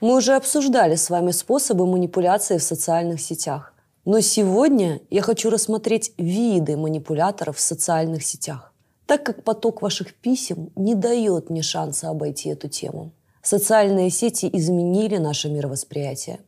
Мы уже обсуждали с вами способы манипуляции в социальных сетях. Но сегодня я хочу рассмотреть виды манипуляторов в социальных сетях, так как поток ваших писем не дает мне шанса обойти эту тему. Социальные сети изменили наше мировосприятие.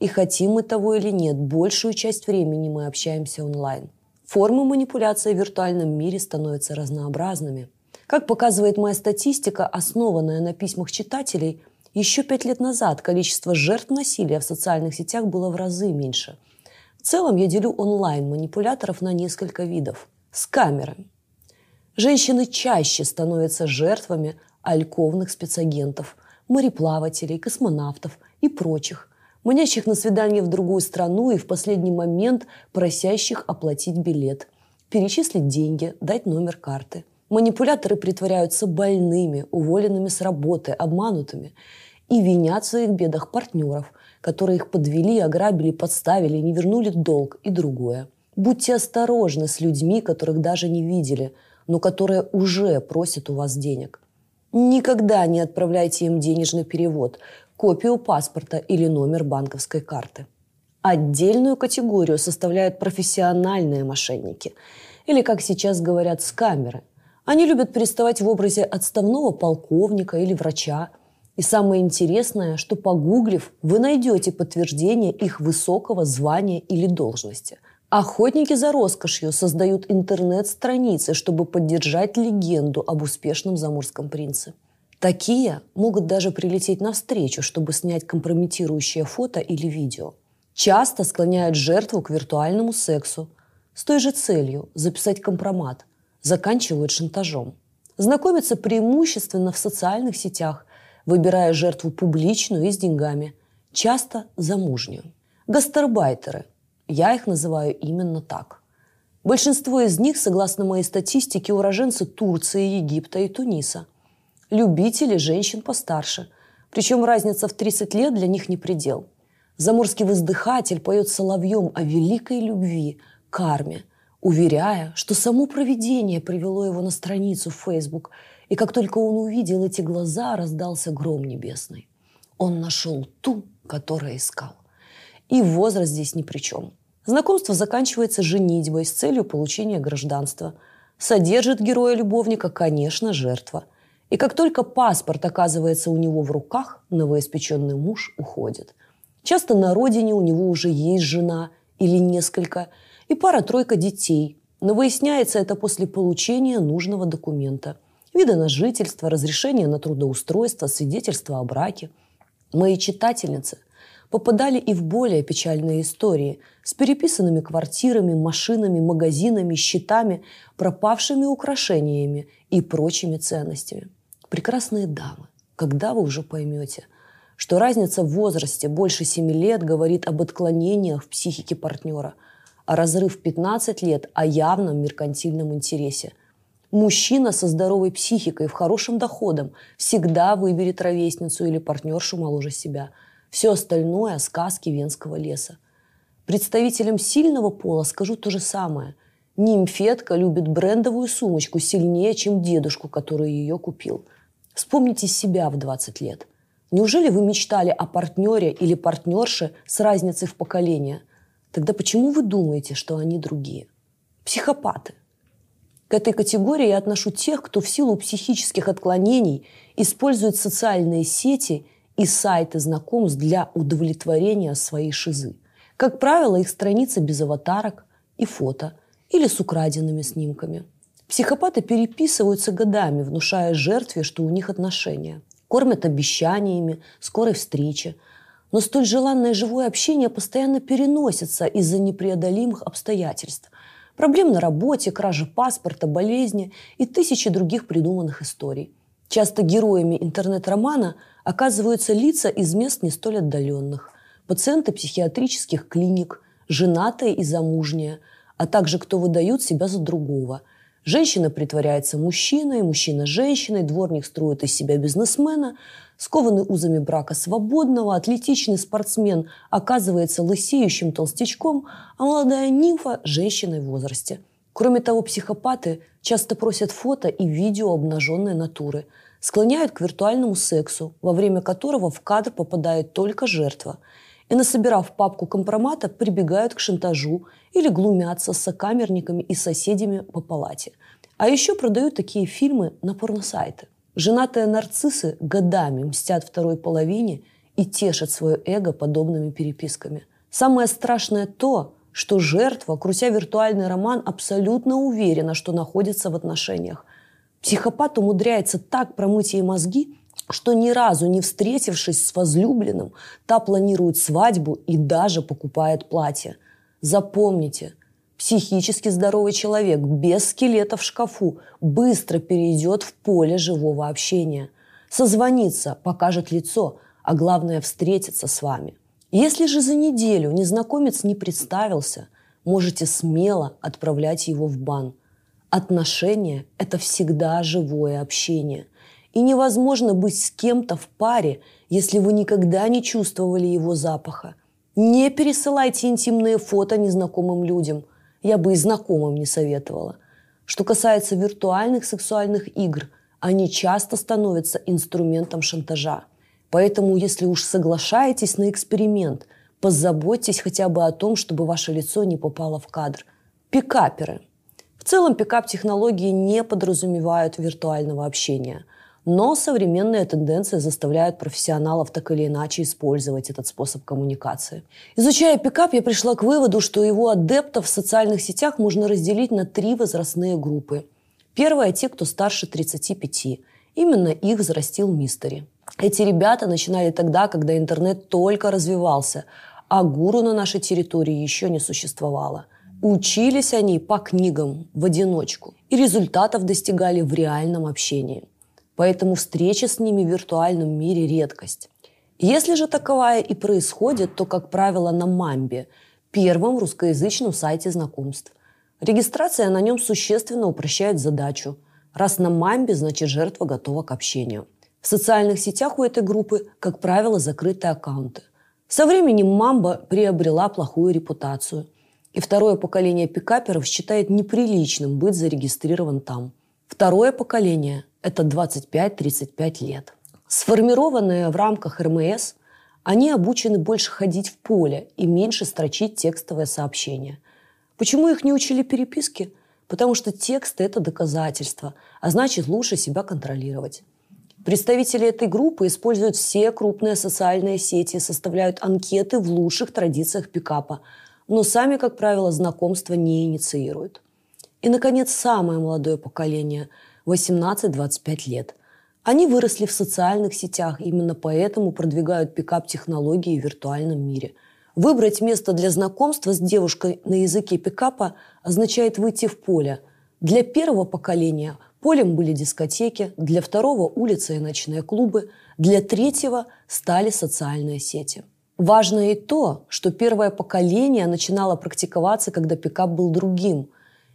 И хотим мы того или нет, большую часть времени мы общаемся онлайн. Формы манипуляции в виртуальном мире становятся разнообразными. Как показывает моя статистика, основанная на письмах читателей – еще пять лет назад количество жертв насилия в социальных сетях было в разы меньше. В целом я делю онлайн-манипуляторов на несколько видов. С камерами. Женщины чаще становятся жертвами альковных спецагентов, мореплавателей, космонавтов и прочих, манящих на свидание в другую страну и в последний момент просящих оплатить билет, перечислить деньги, дать номер карты – Манипуляторы притворяются больными, уволенными с работы, обманутыми и винят в своих бедах партнеров, которые их подвели, ограбили, подставили, не вернули долг и другое. Будьте осторожны с людьми, которых даже не видели, но которые уже просят у вас денег. Никогда не отправляйте им денежный перевод, копию паспорта или номер банковской карты. Отдельную категорию составляют профессиональные мошенники, или, как сейчас говорят, скамеры – они любят приставать в образе отставного полковника или врача. И самое интересное, что погуглив, вы найдете подтверждение их высокого звания или должности. Охотники за роскошью создают интернет-страницы, чтобы поддержать легенду об успешном заморском принце. Такие могут даже прилететь навстречу, чтобы снять компрометирующее фото или видео. Часто склоняют жертву к виртуальному сексу с той же целью – записать компромат – заканчивают шантажом. Знакомятся преимущественно в социальных сетях, выбирая жертву публичную и с деньгами, часто замужнюю. Гастарбайтеры. Я их называю именно так. Большинство из них, согласно моей статистике, уроженцы Турции, Египта и Туниса. Любители женщин постарше. Причем разница в 30 лет для них не предел. Заморский воздыхатель поет соловьем о великой любви, карме – уверяя, что само провидение привело его на страницу в Facebook, и как только он увидел эти глаза, раздался гром небесный. Он нашел ту, которая искал. И возраст здесь ни при чем. Знакомство заканчивается женитьбой с целью получения гражданства. Содержит героя-любовника, конечно, жертва. И как только паспорт оказывается у него в руках, новоиспеченный муж уходит. Часто на родине у него уже есть жена или несколько – и пара-тройка детей. Но выясняется это после получения нужного документа. Вида на жительство, разрешение на трудоустройство, свидетельство о браке. Мои читательницы попадали и в более печальные истории с переписанными квартирами, машинами, магазинами, счетами, пропавшими украшениями и прочими ценностями. Прекрасные дамы, когда вы уже поймете, что разница в возрасте больше 7 лет говорит об отклонениях в психике партнера – а разрыв 15 лет о явном меркантильном интересе. Мужчина со здоровой психикой, в хорошем доходом, всегда выберет ровесницу или партнершу моложе себя. Все остальное – сказки венского леса. Представителям сильного пола скажу то же самое. Нимфетка любит брендовую сумочку сильнее, чем дедушку, который ее купил. Вспомните себя в 20 лет. Неужели вы мечтали о партнере или партнерше с разницей в поколение? Тогда почему вы думаете, что они другие? Психопаты. К этой категории я отношу тех, кто в силу психических отклонений использует социальные сети и сайты знакомств для удовлетворения своей шизы. Как правило, их страницы без аватарок и фото или с украденными снимками. Психопаты переписываются годами, внушая жертве, что у них отношения. Кормят обещаниями скорой встречи – но столь желанное живое общение постоянно переносится из-за непреодолимых обстоятельств. Проблем на работе, кражи паспорта, болезни и тысячи других придуманных историй. Часто героями интернет-романа оказываются лица из мест не столь отдаленных. Пациенты психиатрических клиник, женатые и замужние, а также кто выдают себя за другого – Женщина притворяется мужчиной, мужчина – женщиной, дворник строит из себя бизнесмена, скованный узами брака свободного, атлетичный спортсмен оказывается лысеющим толстячком, а молодая нимфа – женщиной в возрасте. Кроме того, психопаты часто просят фото и видео обнаженной натуры, склоняют к виртуальному сексу, во время которого в кадр попадает только жертва, и, насобирав папку компромата, прибегают к шантажу или глумятся с сокамерниками и соседями по палате. А еще продают такие фильмы на порносайты. Женатые нарциссы годами мстят второй половине и тешат свое эго подобными переписками. Самое страшное то, что жертва, крутя виртуальный роман, абсолютно уверена, что находится в отношениях. Психопат умудряется так промыть ей мозги, что ни разу не встретившись с возлюбленным, та планирует свадьбу и даже покупает платье. Запомните, психически здоровый человек без скелета в шкафу быстро перейдет в поле живого общения. Созвонится, покажет лицо, а главное встретиться с вами. Если же за неделю незнакомец не представился, можете смело отправлять его в бан. Отношения – это всегда живое общение – и невозможно быть с кем-то в паре, если вы никогда не чувствовали его запаха. Не пересылайте интимные фото незнакомым людям. Я бы и знакомым не советовала. Что касается виртуальных сексуальных игр, они часто становятся инструментом шантажа. Поэтому, если уж соглашаетесь на эксперимент, позаботьтесь хотя бы о том, чтобы ваше лицо не попало в кадр. Пикаперы. В целом пикап-технологии не подразумевают виртуального общения – но современные тенденции заставляют профессионалов так или иначе использовать этот способ коммуникации. Изучая пикап, я пришла к выводу, что его адептов в социальных сетях можно разделить на три возрастные группы. Первая – те, кто старше 35. Именно их взрастил Мистери. Эти ребята начинали тогда, когда интернет только развивался, а гуру на нашей территории еще не существовало. Учились они по книгам в одиночку и результатов достигали в реальном общении – Поэтому встреча с ними в виртуальном мире – редкость. Если же таковая и происходит, то, как правило, на Мамбе, первом русскоязычном сайте знакомств. Регистрация на нем существенно упрощает задачу. Раз на Мамбе, значит жертва готова к общению. В социальных сетях у этой группы, как правило, закрытые аккаунты. Со временем Мамба приобрела плохую репутацию. И второе поколение пикаперов считает неприличным быть зарегистрирован там. Второе поколение это 25-35 лет. Сформированные в рамках РМС, они обучены больше ходить в поле и меньше строчить текстовые сообщения. Почему их не учили переписке? Потому что тексты – это доказательство, а значит лучше себя контролировать. Представители этой группы используют все крупные социальные сети, составляют анкеты в лучших традициях пикапа, но сами, как правило, знакомства не инициируют. И, наконец, самое молодое поколение – 18-25 лет. Они выросли в социальных сетях, именно поэтому продвигают пикап-технологии в виртуальном мире. Выбрать место для знакомства с девушкой на языке пикапа означает выйти в поле. Для первого поколения полем были дискотеки, для второго – улицы и ночные клубы, для третьего – стали социальные сети. Важно и то, что первое поколение начинало практиковаться, когда пикап был другим.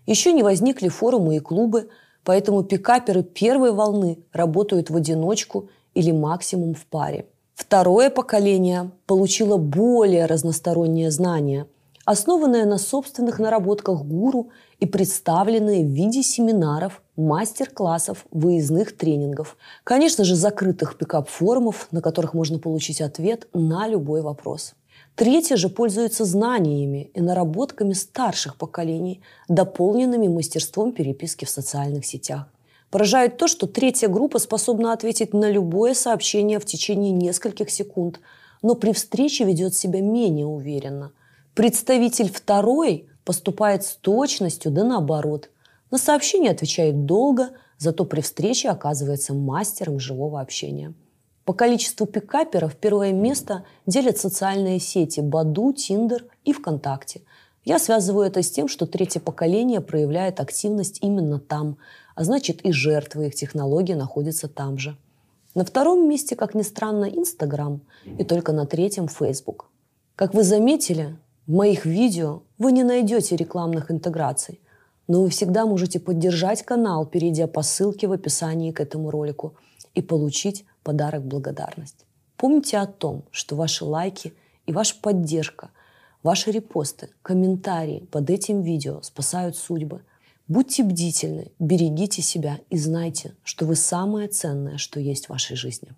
Еще не возникли форумы и клубы – Поэтому пикаперы первой волны работают в одиночку или максимум в паре. Второе поколение получило более разностороннее знания, основанное на собственных наработках гуру и представленные в виде семинаров, мастер-классов, выездных тренингов. Конечно же, закрытых пикап-форумов, на которых можно получить ответ на любой вопрос. Третьи же пользуются знаниями и наработками старших поколений, дополненными мастерством переписки в социальных сетях. Поражает то, что третья группа способна ответить на любое сообщение в течение нескольких секунд, но при встрече ведет себя менее уверенно. Представитель второй поступает с точностью, да наоборот. На сообщение отвечает долго, зато при встрече оказывается мастером живого общения. По количеству пикаперов первое место делят социальные сети Баду, Тиндер и ВКонтакте. Я связываю это с тем, что третье поколение проявляет активность именно там, а значит и жертвы их технологий находятся там же. На втором месте, как ни странно, Инстаграм, и только на третьем – Фейсбук. Как вы заметили, в моих видео вы не найдете рекламных интеграций, но вы всегда можете поддержать канал, перейдя по ссылке в описании к этому ролику и получить подарок благодарность. Помните о том, что ваши лайки и ваша поддержка, ваши репосты, комментарии под этим видео спасают судьбы. Будьте бдительны, берегите себя и знайте, что вы самое ценное, что есть в вашей жизни.